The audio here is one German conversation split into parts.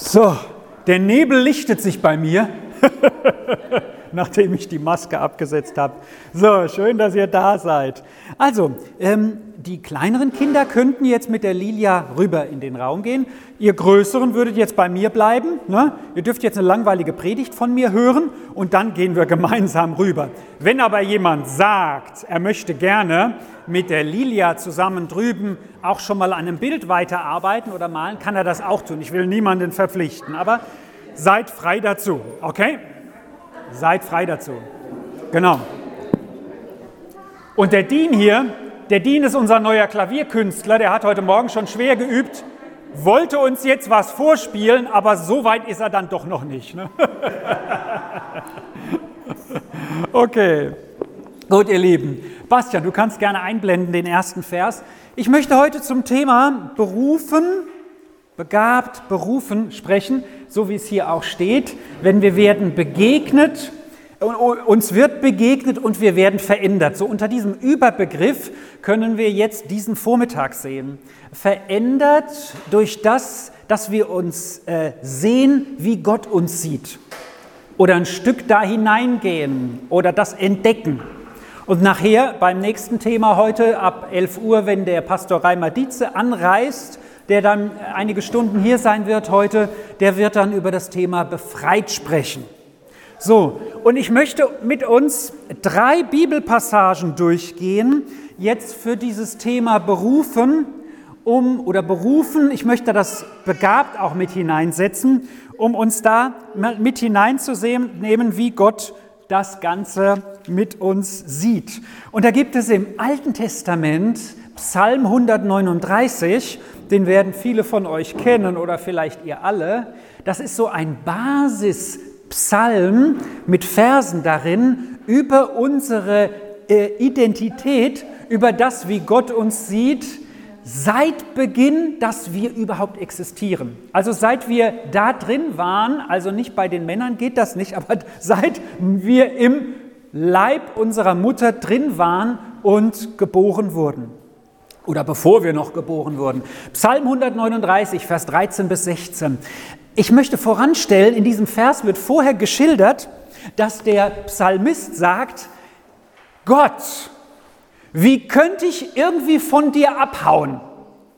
So, der Nebel lichtet sich bei mir, nachdem ich die Maske abgesetzt habe. So, schön, dass ihr da seid. Also, ähm, die kleineren Kinder könnten jetzt mit der Lilia rüber in den Raum gehen. Ihr Größeren würdet jetzt bei mir bleiben. Ne? Ihr dürft jetzt eine langweilige Predigt von mir hören und dann gehen wir gemeinsam rüber. Wenn aber jemand sagt, er möchte gerne mit der Lilia zusammen drüben auch schon mal an einem Bild weiterarbeiten oder malen, kann er das auch tun. Ich will niemanden verpflichten, aber seid frei dazu, okay? Seid frei dazu. Genau. Und der Dean hier, der Dean ist unser neuer Klavierkünstler, der hat heute Morgen schon schwer geübt, wollte uns jetzt was vorspielen, aber so weit ist er dann doch noch nicht. Ne? okay, gut, ihr Lieben. Bastian, du kannst gerne einblenden den ersten Vers. Ich möchte heute zum Thema berufen, begabt, berufen sprechen, so wie es hier auch steht. Wenn wir werden begegnet, uns wird begegnet und wir werden verändert. So unter diesem Überbegriff können wir jetzt diesen Vormittag sehen. Verändert durch das, dass wir uns äh, sehen, wie Gott uns sieht. Oder ein Stück da hineingehen oder das entdecken. Und nachher beim nächsten Thema heute ab 11 Uhr, wenn der Pastor Reimer Dietze anreist, der dann einige Stunden hier sein wird heute, der wird dann über das Thema befreit sprechen. So, und ich möchte mit uns drei Bibelpassagen durchgehen, jetzt für dieses Thema berufen, um oder berufen, ich möchte das begabt auch mit hineinsetzen, um uns da mit hineinzunehmen, wie Gott das Ganze mit uns sieht. Und da gibt es im Alten Testament Psalm 139, den werden viele von euch kennen oder vielleicht ihr alle. Das ist so ein Basispsalm mit Versen darin über unsere äh, Identität, über das, wie Gott uns sieht, seit Beginn, dass wir überhaupt existieren. Also seit wir da drin waren, also nicht bei den Männern geht das nicht, aber seit wir im Leib unserer Mutter drin waren und geboren wurden. Oder bevor wir noch geboren wurden. Psalm 139, Vers 13 bis 16. Ich möchte voranstellen, in diesem Vers wird vorher geschildert, dass der Psalmist sagt, Gott, wie könnte ich irgendwie von dir abhauen?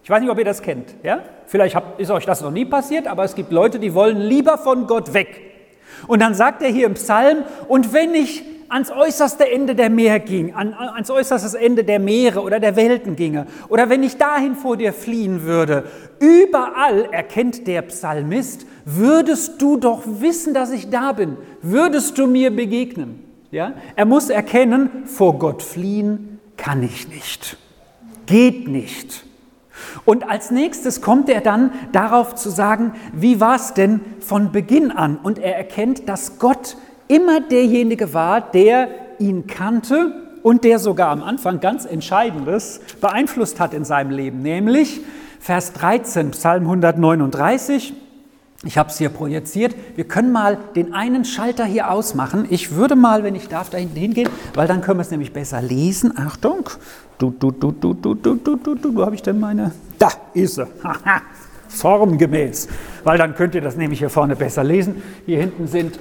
Ich weiß nicht, ob ihr das kennt. Ja? Vielleicht ist euch das noch nie passiert, aber es gibt Leute, die wollen lieber von Gott weg. Und dann sagt er hier im Psalm, und wenn ich ans äußerste Ende der Meer ging, an, ans äußerste Ende der Meere oder der Welten ginge, oder wenn ich dahin vor dir fliehen würde, überall erkennt der Psalmist, würdest du doch wissen, dass ich da bin, würdest du mir begegnen. Ja? Er muss erkennen, vor Gott fliehen kann ich nicht, geht nicht. Und als nächstes kommt er dann darauf zu sagen, wie war es denn von Beginn an? Und er erkennt, dass Gott immer derjenige war, der ihn kannte und der sogar am Anfang ganz Entscheidendes beeinflusst hat in seinem Leben, nämlich Vers 13, Psalm 139. Ich habe es hier projiziert. Wir können mal den einen Schalter hier ausmachen. Ich würde mal, wenn ich darf, da hinten hingehen, weil dann können wir es nämlich besser lesen. Achtung. Du, du, du, du, du, du, du, du, du. Wo habe ich denn meine? Da ist sie. Formgemäß. Weil dann könnt ihr das nämlich hier vorne besser lesen. Hier hinten sind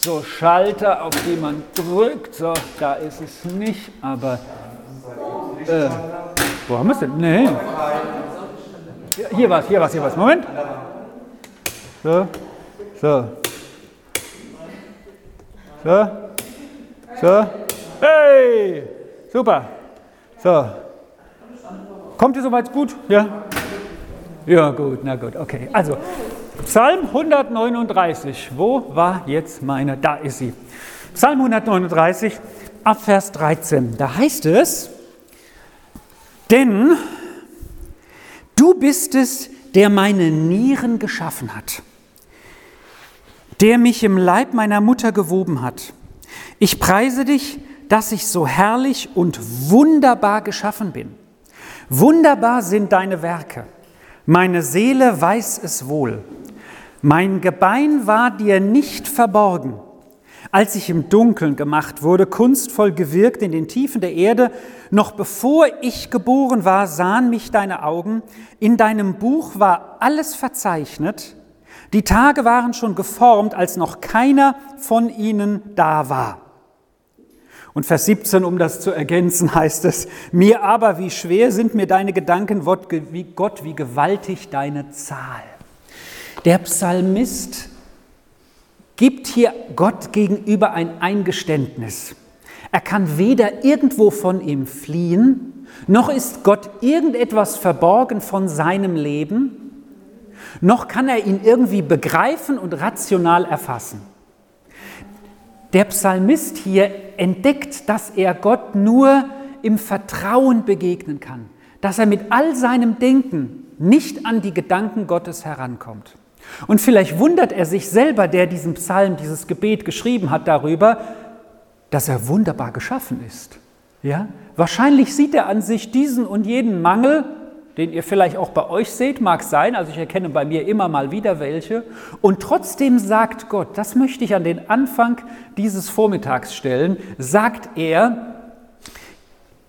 so Schalter, auf die man drückt. So, da ist es nicht, aber. Äh, wo haben wir es denn? Nee. Hier was, hier was, hier was. Moment. So, so. So, so. Hey, super. So. Kommt ihr soweit gut? Ja? Ja, gut, na gut, okay. Also, Psalm 139. Wo war jetzt meine? Da ist sie. Psalm 139, ab Vers 13. Da heißt es, denn du bist es, der meine Nieren geschaffen hat der mich im Leib meiner Mutter gewoben hat. Ich preise dich, dass ich so herrlich und wunderbar geschaffen bin. Wunderbar sind deine Werke. Meine Seele weiß es wohl. Mein Gebein war dir nicht verborgen. Als ich im Dunkeln gemacht wurde, kunstvoll gewirkt in den Tiefen der Erde, noch bevor ich geboren war, sahen mich deine Augen. In deinem Buch war alles verzeichnet, Die Tage waren schon geformt, als noch keiner von ihnen da war. Und Vers 17, um das zu ergänzen, heißt es, mir aber, wie schwer sind mir deine Gedanken, wie Gott, wie gewaltig deine Zahl. Der Psalmist gibt hier Gott gegenüber ein Eingeständnis. Er kann weder irgendwo von ihm fliehen, noch ist Gott irgendetwas verborgen von seinem Leben, noch kann er ihn irgendwie begreifen und rational erfassen. Der Psalmist hier entdeckt, dass er Gott nur im Vertrauen begegnen kann, dass er mit all seinem Denken nicht an die Gedanken Gottes herankommt. Und vielleicht wundert er sich selber, der diesen Psalm, dieses Gebet geschrieben hat, darüber, dass er wunderbar geschaffen ist. Ja? Wahrscheinlich sieht er an sich diesen und jeden Mangel, den ihr vielleicht auch bei euch seht, mag sein, also ich erkenne bei mir immer mal wieder welche, und trotzdem sagt Gott, das möchte ich an den Anfang dieses Vormittags stellen, sagt er,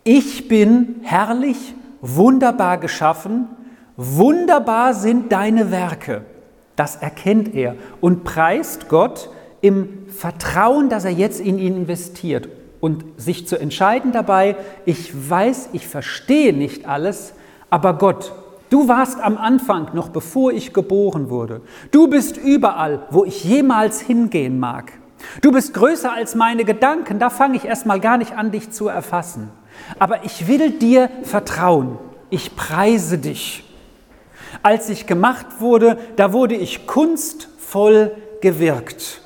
ich bin herrlich, wunderbar geschaffen, wunderbar sind deine Werke. Das erkennt er und preist Gott im Vertrauen, dass er jetzt in ihn investiert und sich zu entscheiden dabei, ich weiß, ich verstehe nicht alles, aber Gott, du warst am Anfang, noch bevor ich geboren wurde. Du bist überall, wo ich jemals hingehen mag. Du bist größer als meine Gedanken, da fange ich erstmal gar nicht an, dich zu erfassen. Aber ich will dir vertrauen. Ich preise dich. Als ich gemacht wurde, da wurde ich kunstvoll gewirkt.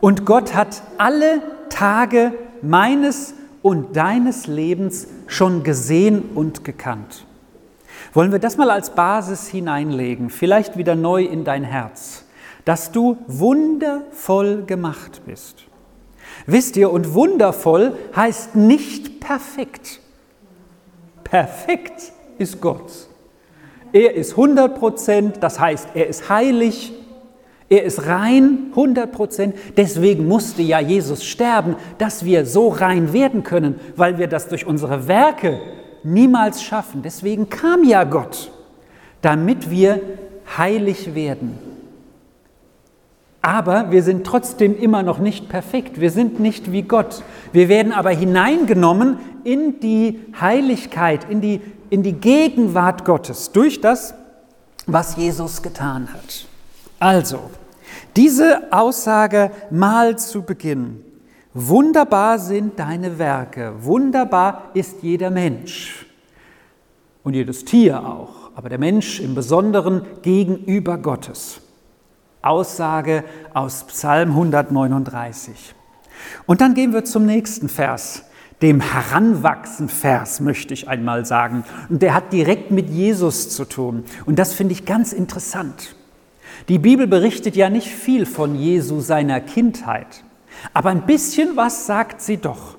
Und Gott hat alle Tage meines und deines Lebens schon gesehen und gekannt. Wollen wir das mal als Basis hineinlegen, vielleicht wieder neu in dein Herz, dass du wundervoll gemacht bist. Wisst ihr, und wundervoll heißt nicht perfekt. Perfekt ist Gott. Er ist 100 Prozent, das heißt, er ist heilig, er ist rein, 100 Prozent. Deswegen musste ja Jesus sterben, dass wir so rein werden können, weil wir das durch unsere Werke niemals schaffen. Deswegen kam ja Gott, damit wir heilig werden. Aber wir sind trotzdem immer noch nicht perfekt. Wir sind nicht wie Gott. Wir werden aber hineingenommen in die Heiligkeit, in die in die Gegenwart Gottes durch das, was Jesus getan hat. Also, diese Aussage mal zu Beginn. Wunderbar sind deine Werke, wunderbar ist jeder Mensch und jedes Tier auch, aber der Mensch im Besonderen gegenüber Gottes. Aussage aus Psalm 139. Und dann gehen wir zum nächsten Vers, dem Heranwachsen-Vers, möchte ich einmal sagen. Und der hat direkt mit Jesus zu tun. Und das finde ich ganz interessant. Die Bibel berichtet ja nicht viel von Jesu seiner Kindheit, aber ein bisschen was sagt sie doch.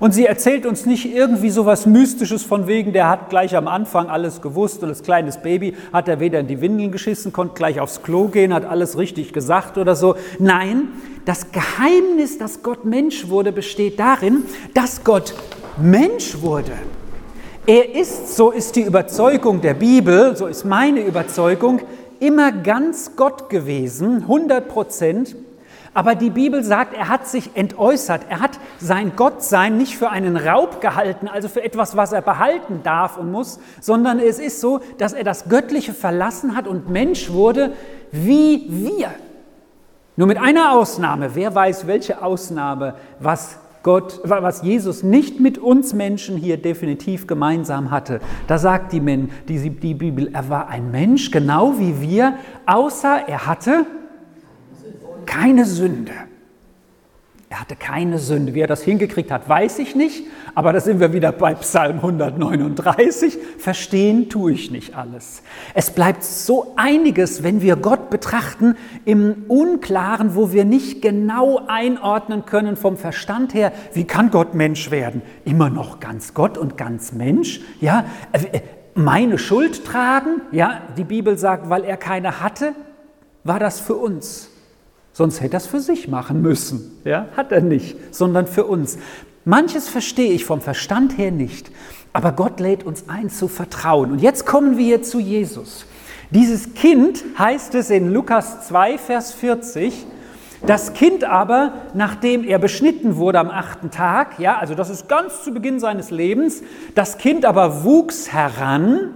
Und sie erzählt uns nicht irgendwie so was Mystisches von wegen, der hat gleich am Anfang alles gewusst und als kleines Baby hat er weder in die Windeln geschissen, konnte gleich aufs Klo gehen, hat alles richtig gesagt oder so. Nein, das Geheimnis, dass Gott Mensch wurde, besteht darin, dass Gott Mensch wurde. Er ist, so ist die Überzeugung der Bibel, so ist meine Überzeugung, immer ganz Gott gewesen, 100 Prozent. Aber die Bibel sagt, er hat sich entäußert. Er hat sein Gottsein nicht für einen Raub gehalten, also für etwas, was er behalten darf und muss, sondern es ist so, dass er das Göttliche verlassen hat und Mensch wurde wie wir. Nur mit einer Ausnahme. Wer weiß, welche Ausnahme, was Gott, was Jesus nicht mit uns Menschen hier definitiv gemeinsam hatte. Da sagt die, die, die Bibel, er war ein Mensch, genau wie wir, außer er hatte keine Sünde. Er hatte keine Sünde. Wie er das hingekriegt hat, weiß ich nicht. Aber da sind wir wieder bei Psalm 139. Verstehen tue ich nicht alles. Es bleibt so einiges, wenn wir Gott betrachten, im Unklaren, wo wir nicht genau einordnen können vom Verstand her. Wie kann Gott Mensch werden? Immer noch ganz Gott und ganz Mensch? Ja, äh, meine Schuld tragen? Ja, die Bibel sagt, weil er keine hatte, war das für uns. Sonst hätte er es für sich machen müssen. Ja? Hat er nicht, sondern für uns. Manches verstehe ich vom Verstand her nicht, aber Gott lädt uns ein zu vertrauen. Und jetzt kommen wir zu Jesus. Dieses Kind heißt es in Lukas 2, Vers 40, das Kind aber, nachdem er beschnitten wurde am achten Tag, ja, also das ist ganz zu Beginn seines Lebens, das Kind aber wuchs heran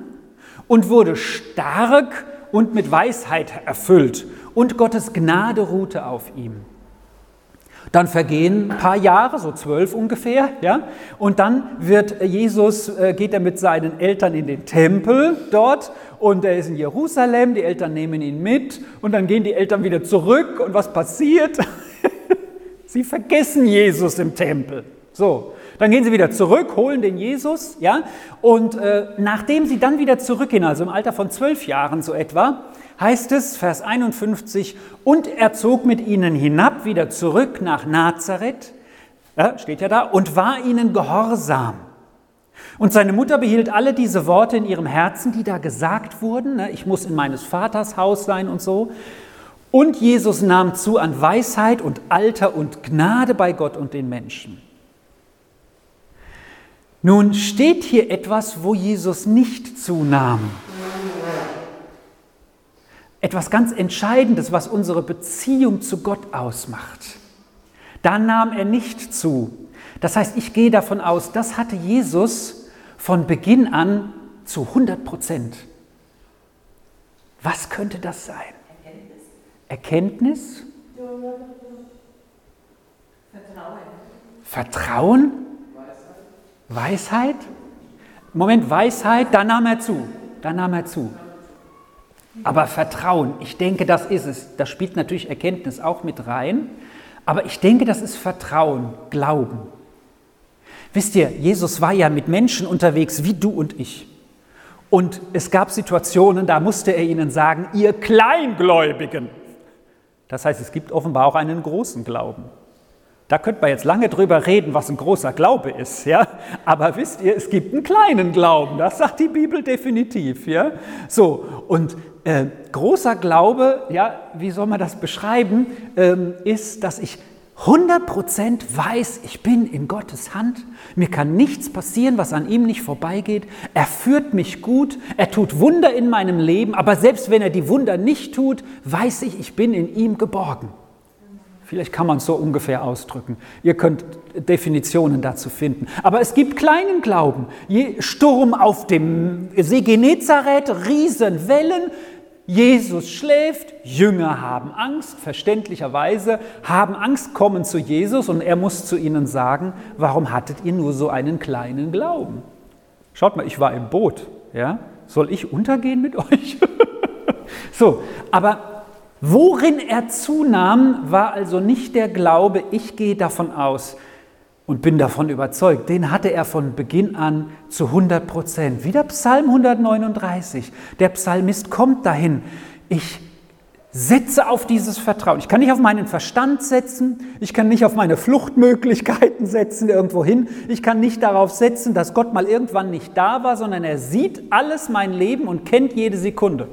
und wurde stark und mit Weisheit erfüllt und Gottes Gnade ruhte auf ihm. Dann vergehen ein paar Jahre, so zwölf ungefähr, ja, und dann wird Jesus, äh, geht er mit seinen Eltern in den Tempel dort und er ist in Jerusalem, die Eltern nehmen ihn mit und dann gehen die Eltern wieder zurück und was passiert? sie vergessen Jesus im Tempel. So, dann gehen sie wieder zurück, holen den Jesus, ja, und äh, nachdem sie dann wieder zurückgehen, also im Alter von zwölf Jahren so etwa, heißt es, Vers 51, und er zog mit ihnen hinab, wieder zurück nach Nazareth, ja, steht ja da, und war ihnen gehorsam. Und seine Mutter behielt alle diese Worte in ihrem Herzen, die da gesagt wurden. Ne, ich muss in meines Vaters Haus sein und so. Und Jesus nahm zu an Weisheit und Alter und Gnade bei Gott und den Menschen. Nun steht hier etwas, wo Jesus nicht zunahm. Etwas ganz Entscheidendes, was unsere Beziehung zu Gott ausmacht. Da nahm er nicht zu. Das heißt, ich gehe davon aus, das hatte Jesus von Beginn an zu 100 Prozent. Was könnte das sein? Erkenntnis? Erkenntnis? Vertrauen. Vertrauen? Weisheit? Moment, Weisheit, da nahm er zu. Da nahm er zu. Aber Vertrauen, ich denke, das ist es. Da spielt natürlich Erkenntnis auch mit rein. Aber ich denke, das ist Vertrauen, Glauben. Wisst ihr, Jesus war ja mit Menschen unterwegs wie du und ich. Und es gab Situationen, da musste er ihnen sagen, ihr Kleingläubigen. Das heißt, es gibt offenbar auch einen großen Glauben. Da könnte man jetzt lange drüber reden, was ein großer Glaube ist, ja. Aber wisst ihr, es gibt einen kleinen Glauben. Das sagt die Bibel definitiv, ja. So und äh, großer Glaube, ja, wie soll man das beschreiben, ähm, ist, dass ich 100% weiß, ich bin in Gottes Hand. Mir kann nichts passieren, was an ihm nicht vorbeigeht. Er führt mich gut. Er tut Wunder in meinem Leben. Aber selbst wenn er die Wunder nicht tut, weiß ich, ich bin in ihm geborgen. Vielleicht kann man es so ungefähr ausdrücken. Ihr könnt Definitionen dazu finden. Aber es gibt kleinen Glauben. Sturm auf dem See Genezareth, Riesenwellen. Jesus schläft, Jünger haben Angst, verständlicherweise haben Angst, kommen zu Jesus und er muss zu ihnen sagen, warum hattet ihr nur so einen kleinen Glauben? Schaut mal, ich war im Boot, ja? Soll ich untergehen mit euch? so, aber Worin er zunahm, war also nicht der Glaube, ich gehe davon aus und bin davon überzeugt, den hatte er von Beginn an zu 100 Prozent. Wieder Psalm 139. Der Psalmist kommt dahin. Ich setze auf dieses Vertrauen. Ich kann nicht auf meinen Verstand setzen, ich kann nicht auf meine Fluchtmöglichkeiten setzen irgendwo hin, ich kann nicht darauf setzen, dass Gott mal irgendwann nicht da war, sondern er sieht alles mein Leben und kennt jede Sekunde.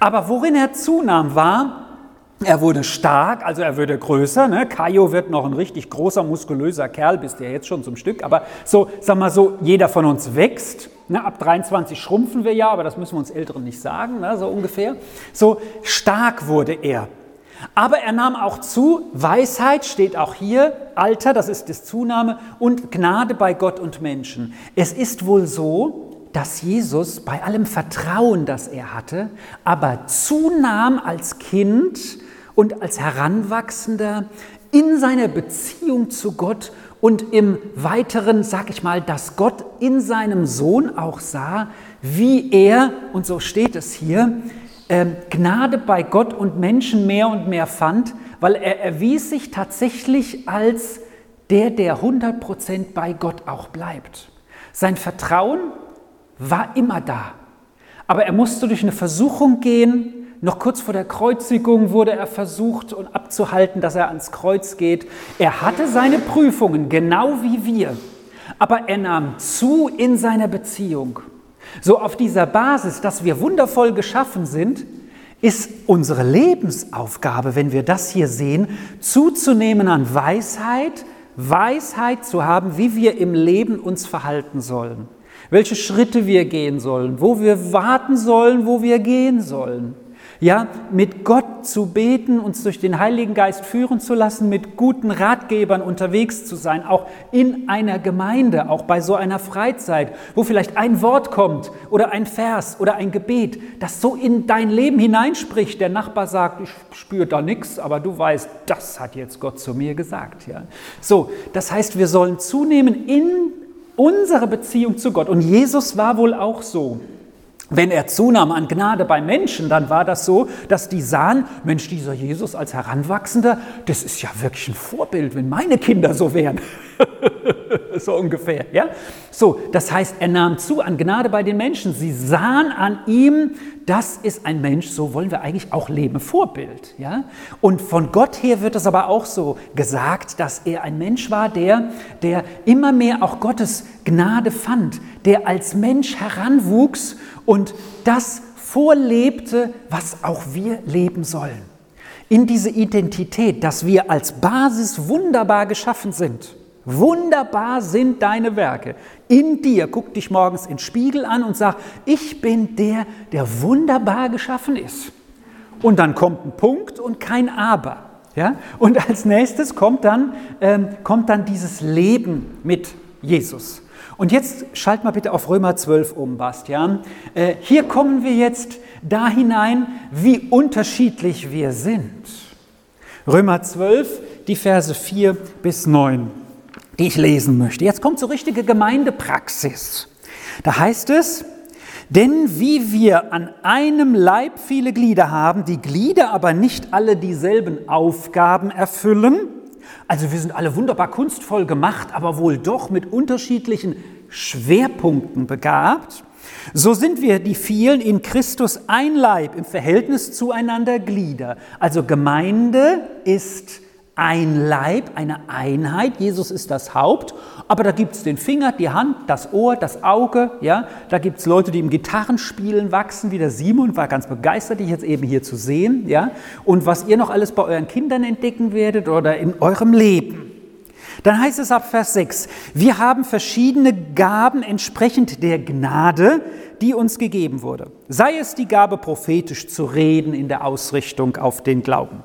Aber worin er zunahm, war, er wurde stark, also er wurde größer. Ne? Kaio wird noch ein richtig großer, muskulöser Kerl, bist ja jetzt schon zum Stück. Aber so, sag mal so, jeder von uns wächst. Ne? Ab 23 schrumpfen wir ja, aber das müssen wir uns Älteren nicht sagen, ne? so ungefähr. So stark wurde er. Aber er nahm auch zu, Weisheit steht auch hier, Alter, das ist das Zunahme, und Gnade bei Gott und Menschen. Es ist wohl so, dass Jesus bei allem Vertrauen, das er hatte, aber zunahm als Kind und als Heranwachsender in seiner Beziehung zu Gott und im weiteren, sag ich mal, dass Gott in seinem Sohn auch sah, wie er, und so steht es hier, ähm, Gnade bei Gott und Menschen mehr und mehr fand, weil er erwies sich tatsächlich als der, der 100% bei Gott auch bleibt. Sein Vertrauen war immer da. Aber er musste durch eine Versuchung gehen. Noch kurz vor der Kreuzigung wurde er versucht und abzuhalten, dass er ans Kreuz geht. Er hatte seine Prüfungen, genau wie wir. Aber er nahm zu in seiner Beziehung. So auf dieser Basis, dass wir wundervoll geschaffen sind, ist unsere Lebensaufgabe, wenn wir das hier sehen, zuzunehmen an Weisheit, Weisheit zu haben, wie wir im Leben uns verhalten sollen. welche Schritte wir gehen sollen, wo wir warten sollen, wo wir gehen sollen. Ja, mit Gott zu beten, uns durch den Heiligen Geist führen zu lassen, mit guten Ratgebern unterwegs zu sein, auch in einer Gemeinde, auch bei so einer Freizeit, wo vielleicht ein Wort kommt oder ein Vers oder ein Gebet, das so in dein Leben hineinspricht. Der Nachbar sagt, ich spüre da nichts, aber du weißt, das hat jetzt Gott zu mir gesagt. Ja. So, das heißt, wir sollen zunehmen in unsere Beziehung zu Gott. Und Jesus war wohl auch so. Wenn er zunahm an Gnade bei Menschen, dann war das so, dass die sahen, Mensch, dieser Jesus als Heranwachsender, das ist ja wirklich ein Vorbild, wenn meine Kinder so wären. so ungefähr, ja? So, das heißt, er nahm zu an Gnade bei den Menschen. Sie sahen an ihm, das ist ein Mensch, so wollen wir eigentlich auch leben, Vorbild, ja? Und von Gott her wird es aber auch so gesagt, dass er ein Mensch war, der, der immer mehr auch Gottes Gnade fand, der als Mensch heranwuchs und das vorlebte, was auch wir leben sollen. In diese Identität, dass wir als Basis wunderbar geschaffen sind. Wunderbar sind deine Werke. In dir, guck dich morgens in den Spiegel an und sag, ich bin der, der wunderbar geschaffen ist. Und dann kommt ein Punkt und kein Aber. Ja? Und als nächstes kommt dann, ähm, kommt dann dieses Leben mit Jesus. Und jetzt schalt mal bitte auf Römer 12 um, Bastian. Äh, hier kommen wir jetzt da hinein, wie unterschiedlich wir sind. Römer 12, die Verse 4 bis 9, die ich lesen möchte. Jetzt kommt so richtige Gemeindepraxis. Da heißt es, denn wie wir an einem Leib viele Glieder haben, die Glieder aber nicht alle dieselben Aufgaben erfüllen, also wir sind alle wunderbar kunstvoll gemacht, aber wohl doch mit unterschiedlichen Schwerpunkten begabt. So sind wir die vielen in Christus ein Leib im Verhältnis zueinander Glieder. Also Gemeinde ist ein Leib, eine Einheit. Jesus ist das Haupt, aber da gibt es den Finger, die Hand, das Ohr, das Auge. Ja? Da gibt es Leute, die im Gitarrenspielen wachsen, wie der Simon, war ganz begeistert, dich jetzt eben hier zu sehen. Ja? Und was ihr noch alles bei euren Kindern entdecken werdet oder in eurem Leben. Dann heißt es ab Vers 6, wir haben verschiedene Gaben entsprechend der Gnade, die uns gegeben wurde. Sei es die Gabe, prophetisch zu reden in der Ausrichtung auf den Glauben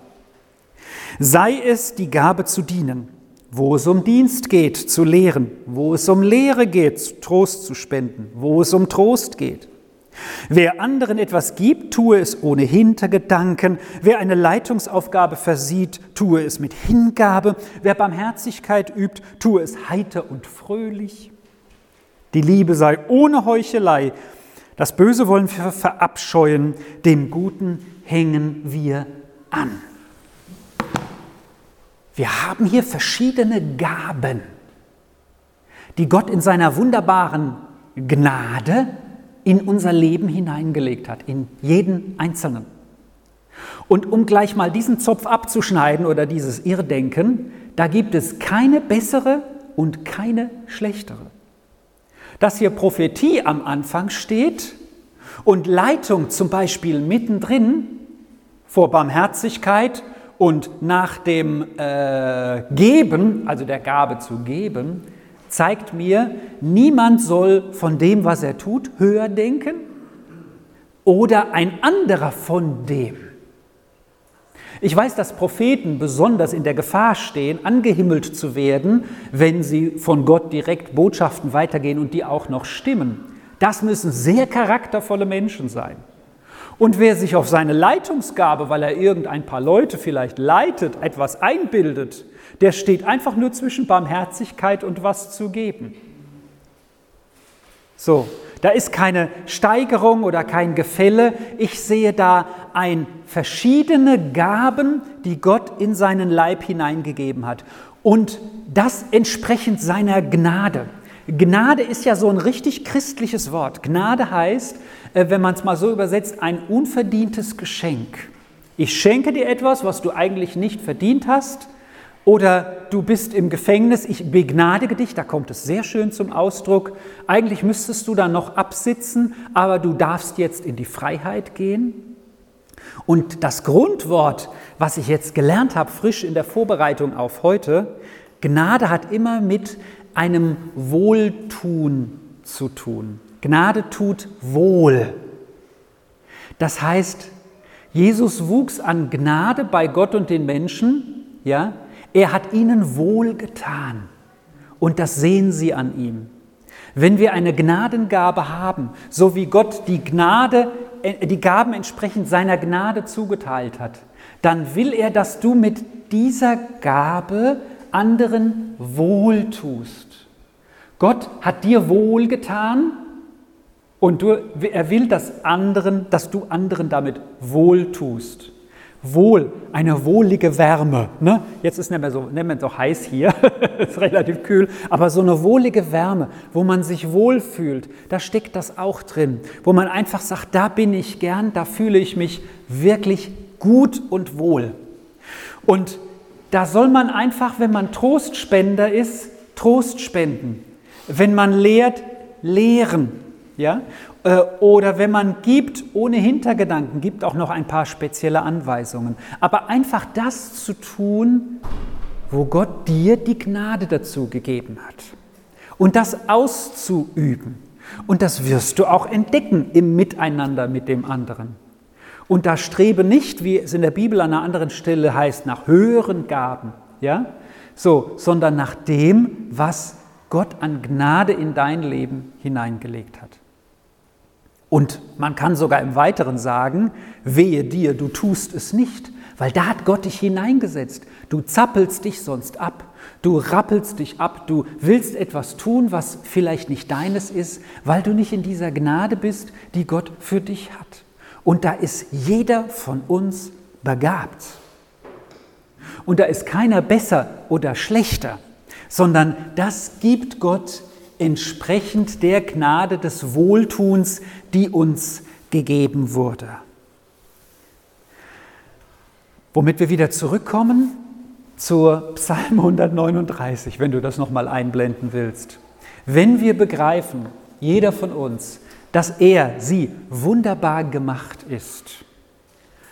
Sei es die Gabe zu dienen, wo es um Dienst geht, zu lehren, wo es um Lehre geht, Trost zu spenden, wo es um Trost geht. Wer anderen etwas gibt, tue es ohne Hintergedanken. Wer eine Leitungsaufgabe versieht, tue es mit Hingabe. Wer Barmherzigkeit übt, tue es heiter und fröhlich. Die Liebe sei ohne Heuchelei. Das Böse wollen wir verabscheuen, dem Guten hängen wir an. Wir haben hier verschiedene Gaben, die Gott in seiner wunderbaren Gnade in unser Leben hineingelegt hat, in jeden Einzelnen. Und um gleich mal diesen Zopf abzuschneiden oder dieses Irrdenken, da gibt es keine bessere und keine schlechtere. Dass hier Prophetie am Anfang steht und Leitung zum Beispiel mittendrin vor Barmherzigkeit und nach dem äh, Geben, also der Gabe zu geben, zeigt mir, niemand soll von dem, was er tut, höher denken oder ein anderer von dem. Ich weiß, dass Propheten besonders in der Gefahr stehen, angehimmelt zu werden, wenn sie von Gott direkt Botschaften weitergehen und die auch noch stimmen. Das müssen sehr charaktervolle Menschen sein. Und wer sich auf seine Leitungsgabe, weil er irgendein paar Leute vielleicht leitet, etwas einbildet, der steht einfach nur zwischen Barmherzigkeit und was zu geben. So, da ist keine Steigerung oder kein Gefälle. Ich sehe da ein verschiedene Gaben, die Gott in seinen Leib hineingegeben hat. Und das entsprechend seiner Gnade. Gnade ist ja so ein richtig christliches Wort. Gnade heißt, äh, wenn man es mal so übersetzt, ein unverdientes Geschenk. Ich schenke dir etwas, was du eigentlich nicht verdient hast, oder du bist im Gefängnis, ich begnadige dich, da kommt es sehr schön zum Ausdruck. Eigentlich müsstest du da noch absitzen, aber du darfst jetzt in die Freiheit gehen. Und das Grundwort, was ich jetzt gelernt habe, frisch in der Vorbereitung auf heute, Gnade hat immer mit einem Wohltun zu tun. Gnade tut wohl. Das heißt, Jesus wuchs an Gnade bei Gott und den Menschen, ja? Er hat ihnen wohl getan und das sehen sie an ihm. Wenn wir eine Gnadengabe haben, so wie Gott die Gnade, äh, die Gaben entsprechend seiner Gnade zugeteilt hat, dann will er, dass du mit dieser Gabe anderen wohltust. Gott hat dir wohlgetan und du, er will, dass, anderen, dass du anderen damit wohltust. Wohl, eine wohlige Wärme. Ne? Jetzt ist es nicht mehr so, heiß hier, ist relativ kühl, aber so eine wohlige Wärme, wo man sich wohlfühlt, da steckt das auch drin. Wo man einfach sagt, da bin ich gern, da fühle ich mich wirklich gut und wohl. Und da soll man einfach, wenn man Trostspender ist, Trost spenden. Wenn man lehrt, lehren. Ja? Äh, oder wenn man gibt ohne Hintergedanken, gibt auch noch ein paar spezielle Anweisungen. Aber einfach das zu tun, wo Gott dir die Gnade dazu gegeben hat. Und das auszuüben. Und das wirst du auch entdecken im Miteinander mit dem anderen. Und da strebe nicht, wie es in der Bibel an einer anderen Stelle heißt, nach höheren Gaben, ja? So, sondern nach dem, was Gott an Gnade in dein Leben hineingelegt hat. Und man kann sogar im Weiteren sagen, wehe dir, du tust es nicht, weil da hat Gott dich hineingesetzt. Du zappelst dich sonst ab, du rappelst dich ab, du willst etwas tun, was vielleicht nicht deines ist, weil du nicht in dieser Gnade bist, die Gott für dich hat. Und da ist jeder von uns begabt. Und da ist keiner besser oder schlechter, sondern das gibt Gott entsprechend der Gnade des Wohltuns, die uns gegeben wurde. Womit wir wieder zurückkommen zur Psalm 139, wenn du das nochmal einblenden willst. Wenn wir begreifen, jeder von uns, dass er, sie wunderbar gemacht ist,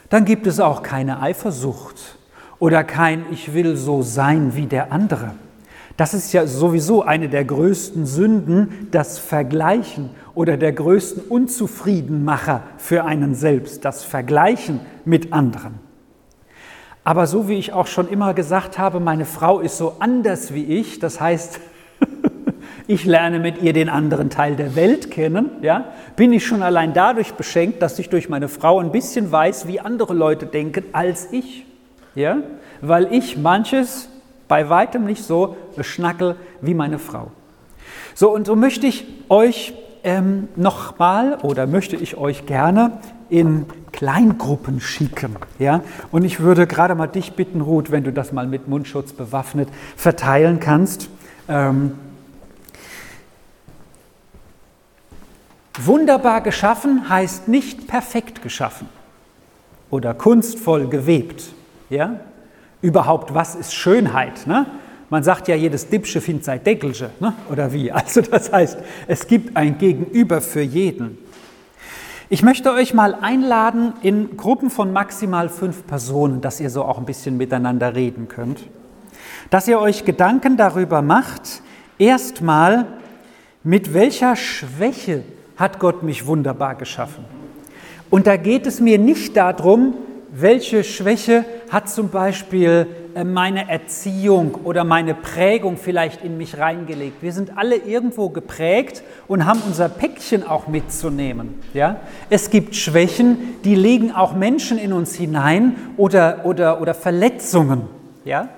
dann gibt es auch keine Eifersucht oder kein Ich will so sein wie der andere das ist ja sowieso eine der größten Sünden, das Vergleichen oder der größten Unzufriedenmacher für einen selbst, das Vergleichen mit anderen. Aber so wie ich auch schon immer gesagt habe, meine Frau ist so anders wie ich, das heißt, ich lerne mit ihr den anderen Teil der Welt kennen, ja, bin ich schon allein dadurch beschenkt, dass ich durch meine Frau ein bisschen weiß, wie andere Leute denken als ich, ja, weil ich manches bei weitem nicht so schnackel wie meine Frau. So, und so möchte ich euch ähm, nochmal oder möchte ich euch gerne in Kleingruppen schicken. Ja? Und ich würde gerade mal dich bitten, Ruth, wenn du das mal mit Mundschutz bewaffnet verteilen kannst. Ähm, wunderbar geschaffen heißt nicht perfekt geschaffen oder kunstvoll gewebt. Ja? überhaupt, was ist Schönheit? Ne? Man sagt ja, jedes Dippsche findet sein Deckelche, ne? oder wie? Also das heißt, es gibt ein Gegenüber für jeden. Ich möchte euch mal einladen in Gruppen von maximal fünf Personen, dass ihr so auch ein bisschen miteinander reden könnt. Dass ihr euch Gedanken darüber macht, erstmal, mit welcher Schwäche hat Gott mich wunderbar geschaffen? Und da geht es mir nicht darum, welche Schwäche hat zum Beispiel äh, meine Erziehung oder meine Prägung vielleicht in mich reingelegt. Wir sind alle irgendwo geprägt und haben unser Päckchen auch mitzunehmen. Ja? Es gibt Schwächen, die legen auch Menschen in uns hinein oder, oder, oder Verletzungen. Ja?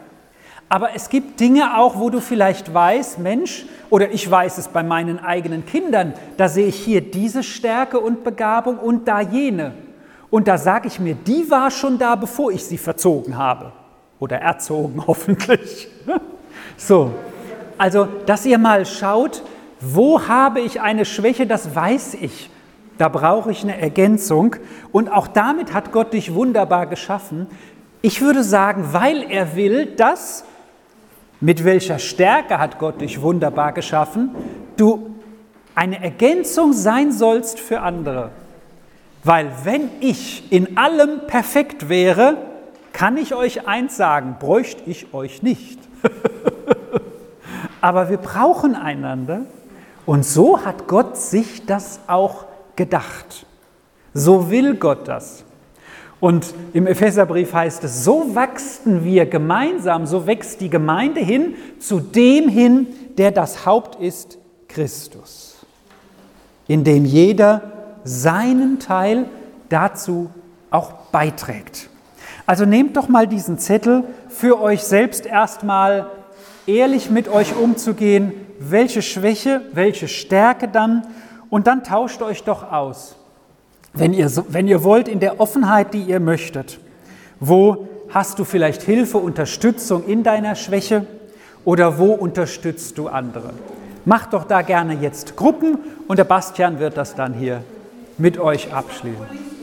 Aber es gibt Dinge auch, wo du vielleicht weißt, Mensch, oder ich weiß es bei meinen eigenen Kindern, da sehe ich hier diese Stärke und Begabung und da jene. Und da sage ich mir, die war schon da, bevor ich sie verzogen habe. Oder erzogen hoffentlich. So, also, dass ihr mal schaut, wo habe ich eine Schwäche, das weiß ich. Da brauche ich eine Ergänzung. Und auch damit hat Gott dich wunderbar geschaffen. Ich würde sagen, weil er will, dass, mit welcher Stärke hat Gott dich wunderbar geschaffen, du eine Ergänzung sein sollst für andere. Weil wenn ich in allem perfekt wäre, kann ich euch eins sagen, bräuchte ich euch nicht. Aber wir brauchen einander Und so hat Gott sich das auch gedacht. So will Gott das. Und im Epheserbrief heißt es, so wachsen wir gemeinsam, so wächst die Gemeinde hin zu dem hin, der das Haupt ist, Christus, in dem jeder seinen Teil dazu auch beiträgt. Also nehmt doch mal diesen Zettel für euch selbst erstmal ehrlich mit euch umzugehen, welche Schwäche, welche Stärke dann? Und dann tauscht euch doch aus wenn ihr, wenn ihr wollt, in der Offenheit, die ihr möchtet. Wo hast du vielleicht Hilfe, Unterstützung in deiner Schwäche oder wo unterstützt du andere? Macht doch da gerne jetzt Gruppen und der Bastian wird das dann hier mit euch abschließen.